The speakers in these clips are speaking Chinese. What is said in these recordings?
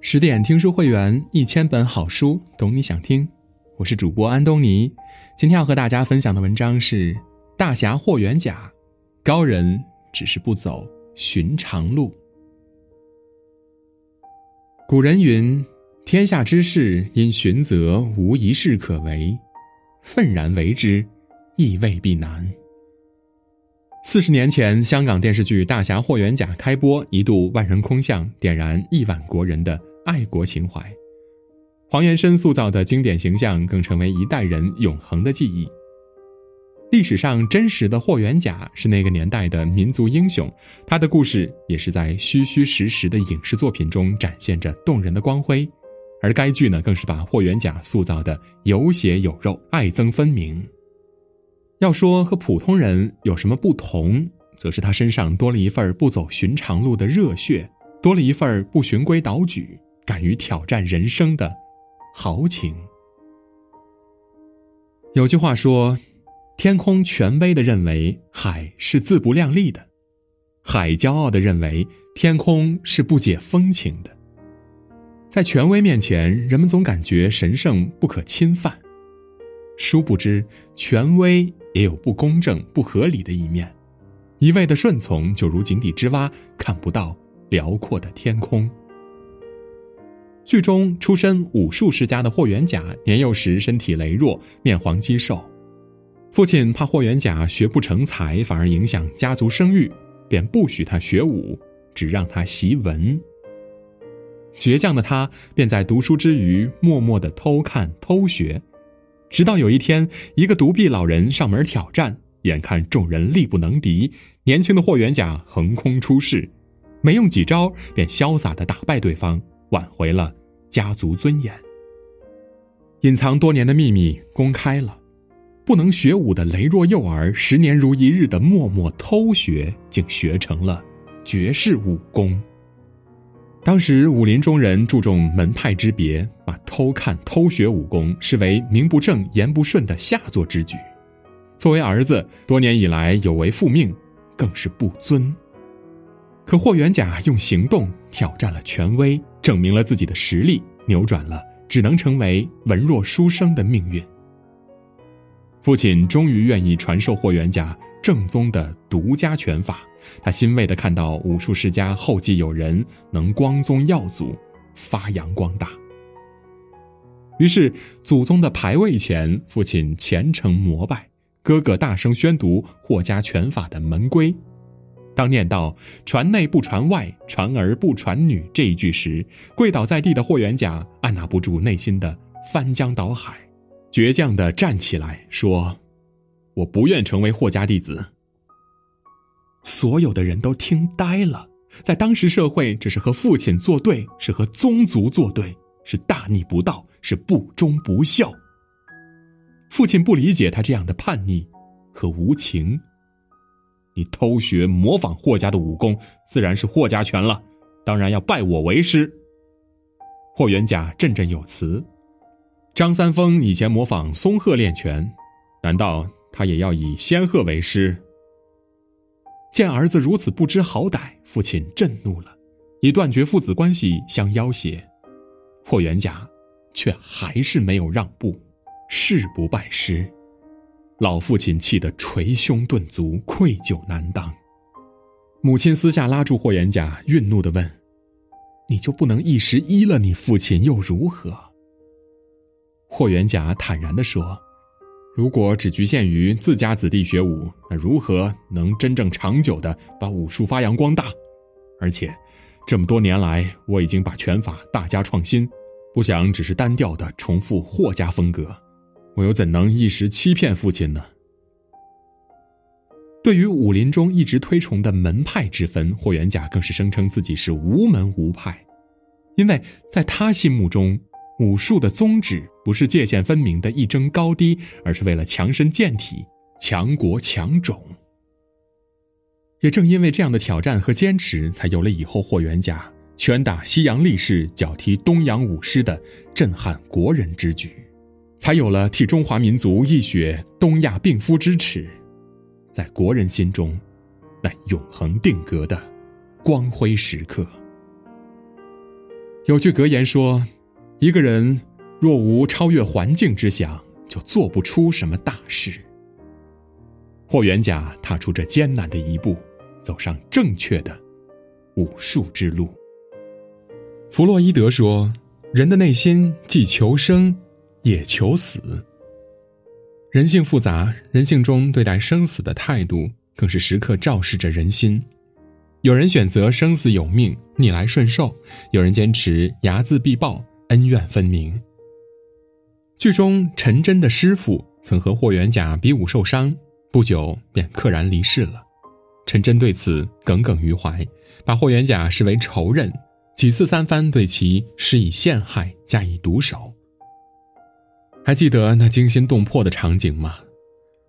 十点听书会员，一千本好书，懂你想听。我是主播安东尼，今天要和大家分享的文章是《大侠霍元甲》，高人只是不走寻常路。古人云：“天下之事，因循则无一事可为，愤然为之，亦未必难。”四十年前，香港电视剧《大侠霍元甲》开播，一度万人空巷，点燃亿万国人的爱国情怀。黄元申塑造的经典形象更成为一代人永恒的记忆。历史上真实的霍元甲是那个年代的民族英雄，他的故事也是在虚虚实实的影视作品中展现着动人的光辉。而该剧呢，更是把霍元甲塑造的有血有肉、爱憎分明。要说和普通人有什么不同，则是他身上多了一份不走寻常路的热血，多了一份不循规蹈矩、敢于挑战人生的豪情。有句话说：“天空权威的认为海是自不量力的，海骄傲的认为天空是不解风情的。”在权威面前，人们总感觉神圣不可侵犯，殊不知权威。也有不公正、不合理的一面，一味的顺从就如井底之蛙，看不到辽阔的天空。剧中出身武术世家的霍元甲，年幼时身体羸弱，面黄肌瘦，父亲怕霍元甲学不成才，反而影响家族声誉，便不许他学武，只让他习文。倔强的他便在读书之余，默默的偷看、偷学。直到有一天，一个独臂老人上门挑战，眼看众人力不能敌，年轻的霍元甲横空出世，没用几招便潇洒的打败对方，挽回了家族尊严。隐藏多年的秘密公开了，不能学武的羸弱幼儿，十年如一日的默默偷学，竟学成了绝世武功。当时武林中人注重门派之别，把偷看、偷学武功视为名不正言不顺的下作之举。作为儿子，多年以来有违父命，更是不尊。可霍元甲用行动挑战了权威，证明了自己的实力，扭转了只能成为文弱书生的命运。父亲终于愿意传授霍元甲。正宗的独家拳法，他欣慰地看到武术世家后继有人能光宗耀祖，发扬光大。于是，祖宗的牌位前，父亲虔诚膜拜，哥哥大声宣读霍家拳法的门规。当念到“传内不传外，传儿不传女”这一句时，跪倒在地的霍元甲按捺不住内心的翻江倒海，倔强地站起来说。我不愿成为霍家弟子。所有的人都听呆了，在当时社会，这是和父亲作对，是和宗族作对，是大逆不道，是不忠不孝。父亲不理解他这样的叛逆和无情。你偷学模仿霍家的武功，自然是霍家拳了，当然要拜我为师。霍元甲振振有词：“张三丰以前模仿松鹤练拳，难道？”他也要以仙鹤为师。见儿子如此不知好歹，父亲震怒了，以断绝父子关系相要挟。霍元甲却还是没有让步，誓不拜师。老父亲气得捶胸顿足，愧疚难当。母亲私下拉住霍元甲，愠怒的问：“你就不能一时依了你父亲又如何？”霍元甲坦然的说。如果只局限于自家子弟学武，那如何能真正长久的把武术发扬光大？而且，这么多年来，我已经把拳法大加创新，不想只是单调的重复霍家风格，我又怎能一时欺骗父亲呢？对于武林中一直推崇的门派之分，霍元甲更是声称自己是无门无派，因为在他心目中。武术的宗旨不是界限分明的一争高低，而是为了强身健体、强国强种。也正因为这样的挑战和坚持，才有了以后霍元甲拳打西洋力士、脚踢东洋武师的震撼国人之举，才有了替中华民族一雪东亚病夫之耻，在国人心中那永恒定格的光辉时刻。有句格言说：“一个人若无超越环境之想，就做不出什么大事。”霍元甲踏出这艰难的一步，走上正确的武术之路。弗洛伊德说：“人的内心既求生，也求死。人性复杂，人性中对待生死的态度，更是时刻昭示着人心。有人选择生死有命，逆来顺受；有人坚持睚眦必报，恩怨分明。”剧中陈真的师傅曾和霍元甲比武受伤。不久便溘然离世了，陈真对此耿耿于怀，把霍元甲视为仇人，几次三番对其施以陷害，加以毒手。还记得那惊心动魄的场景吗？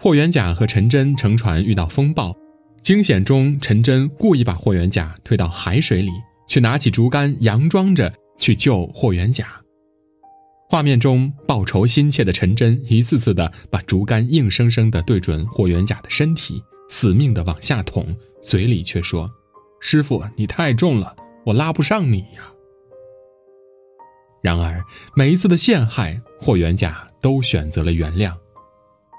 霍元甲和陈真乘船遇到风暴，惊险中，陈真故意把霍元甲推到海水里，去拿起竹竿，佯装着去救霍元甲。画面中报仇心切的陈真，一次次的把竹竿硬生生的对准霍元甲的身体，死命的往下捅，嘴里却说：“师傅，你太重了，我拉不上你呀。”然而每一次的陷害，霍元甲都选择了原谅。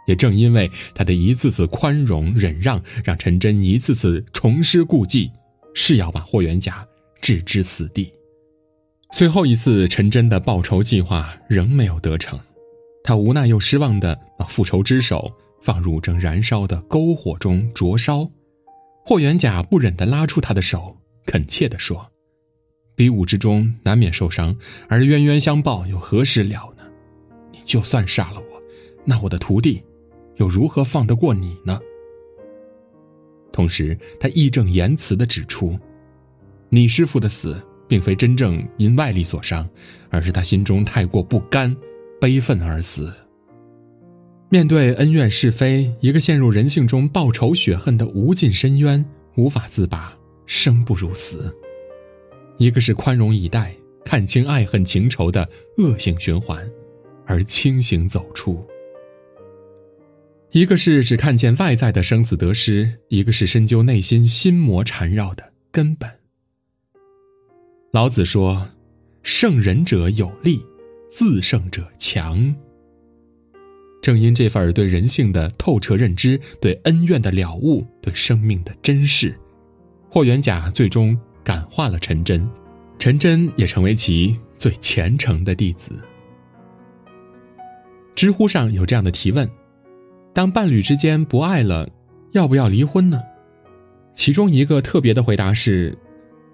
也正因为他的一次次宽容忍让，让陈真一次次重施故技，誓要把霍元甲置之死地。最后一次，陈真的报仇计划仍没有得逞，他无奈又失望的把复仇之手放入正燃烧的篝火中灼烧。霍元甲不忍的拉出他的手，恳切的说：“比武之中难免受伤，而冤冤相报又何时了呢？你就算杀了我，那我的徒弟又如何放得过你呢？”同时，他义正言辞的指出：“你师傅的死。”并非真正因外力所伤，而是他心中太过不甘、悲愤而死。面对恩怨是非，一个陷入人性中报仇雪恨的无尽深渊，无法自拔，生不如死；一个是宽容以待，看清爱恨情仇的恶性循环，而清醒走出；一个是只看见外在的生死得失，一个是深究内心心魔缠绕的根本。老子说：“胜人者有力，自胜者强。”正因这份对人性的透彻认知、对恩怨的了悟、对生命的珍视，霍元甲最终感化了陈真，陈真也成为其最虔诚的弟子。知乎上有这样的提问：“当伴侣之间不爱了，要不要离婚呢？”其中一个特别的回答是。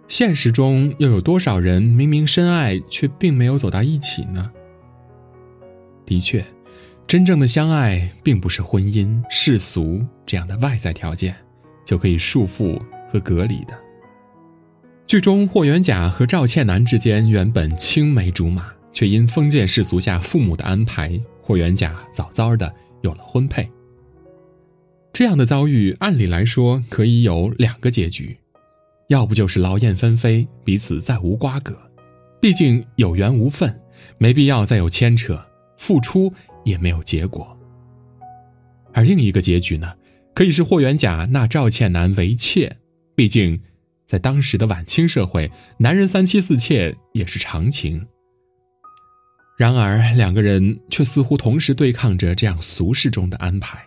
现实中又有多少人明明深爱却并没有走到一起呢？的确，真正的相爱并不是婚姻、世俗这样的外在条件就可以束缚和隔离的。剧中霍元甲和赵倩楠之间原本青梅竹马，却因封建世俗下父母的安排，霍元甲早早的有了婚配。这样的遭遇，按理来说可以有两个结局。要不就是劳燕分飞，彼此再无瓜葛，毕竟有缘无分，没必要再有牵扯，付出也没有结果。而另一个结局呢，可以是霍元甲纳赵倩楠为妾，毕竟，在当时的晚清社会，男人三妻四妾也是常情。然而两个人却似乎同时对抗着这样俗世中的安排。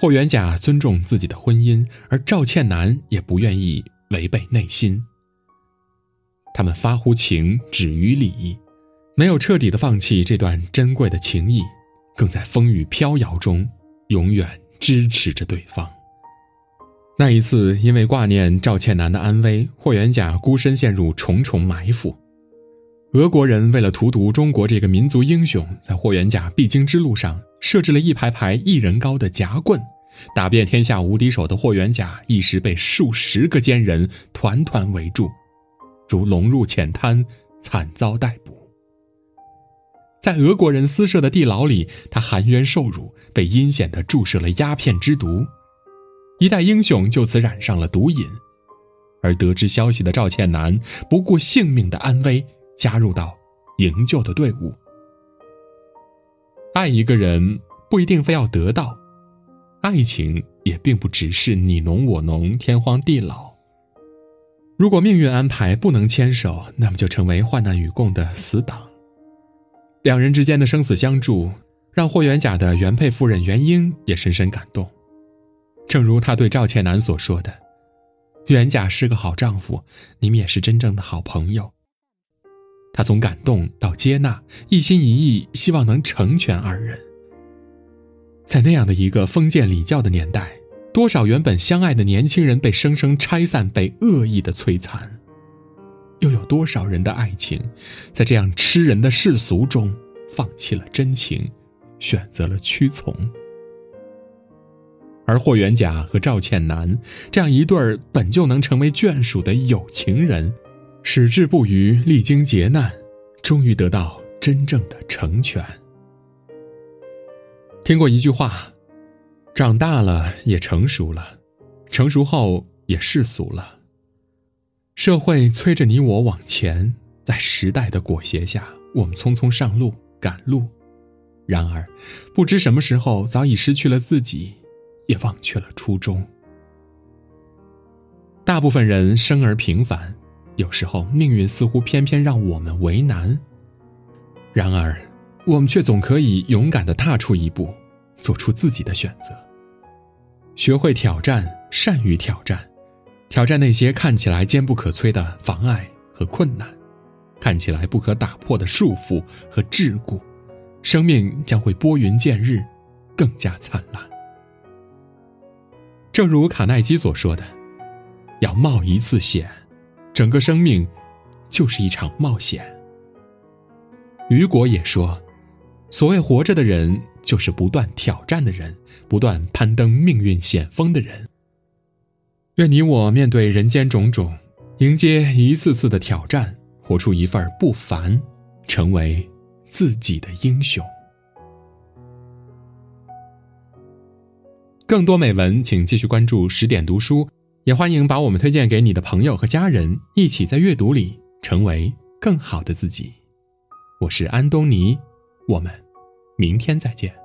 霍元甲尊重自己的婚姻，而赵倩楠也不愿意。违背内心，他们发乎情，止于礼，没有彻底的放弃这段珍贵的情谊，更在风雨飘摇中永远支持着对方。那一次，因为挂念赵倩楠的安危，霍元甲孤身陷入重重埋伏。俄国人为了荼毒中国这个民族英雄，在霍元甲必经之路上设置了一排排一人高的夹棍。打遍天下无敌手的霍元甲，一时被数十个奸人团团围住，如龙入浅滩，惨遭逮捕。在俄国人私设的地牢里，他含冤受辱，被阴险地注射了鸦片之毒，一代英雄就此染上了毒瘾。而得知消息的赵倩楠不顾性命的安危，加入到营救的队伍。爱一个人不一定非要得到。爱情也并不只是你侬我侬、天荒地老。如果命运安排不能牵手，那么就成为患难与共的死党。两人之间的生死相助，让霍元甲的原配夫人元英也深深感动。正如他对赵倩南所说的：“元甲是个好丈夫，你们也是真正的好朋友。”他从感动到接纳，一心一意希望能成全二人。在那样的一个封建礼教的年代，多少原本相爱的年轻人被生生拆散，被恶意的摧残，又有多少人的爱情，在这样吃人的世俗中放弃了真情，选择了屈从？而霍元甲和赵倩楠这样一对儿本就能成为眷属的有情人。矢志不渝，历经劫难，终于得到真正的成全。听过一句话：“长大了也成熟了，成熟后也世俗了。”社会催着你我往前，在时代的裹挟下，我们匆匆上路赶路。然而，不知什么时候，早已失去了自己，也忘却了初衷。大部分人生而平凡。有时候，命运似乎偏偏让我们为难。然而，我们却总可以勇敢的踏出一步，做出自己的选择。学会挑战，善于挑战，挑战那些看起来坚不可摧的妨碍和困难，看起来不可打破的束缚和桎梏，生命将会拨云见日，更加灿烂。正如卡耐基所说的：“要冒一次险。”整个生命，就是一场冒险。雨果也说：“所谓活着的人，就是不断挑战的人，不断攀登命运险峰的人。”愿你我面对人间种种，迎接一次次的挑战，活出一份不凡，成为自己的英雄。更多美文，请继续关注十点读书。也欢迎把我们推荐给你的朋友和家人，一起在阅读里成为更好的自己。我是安东尼，我们明天再见。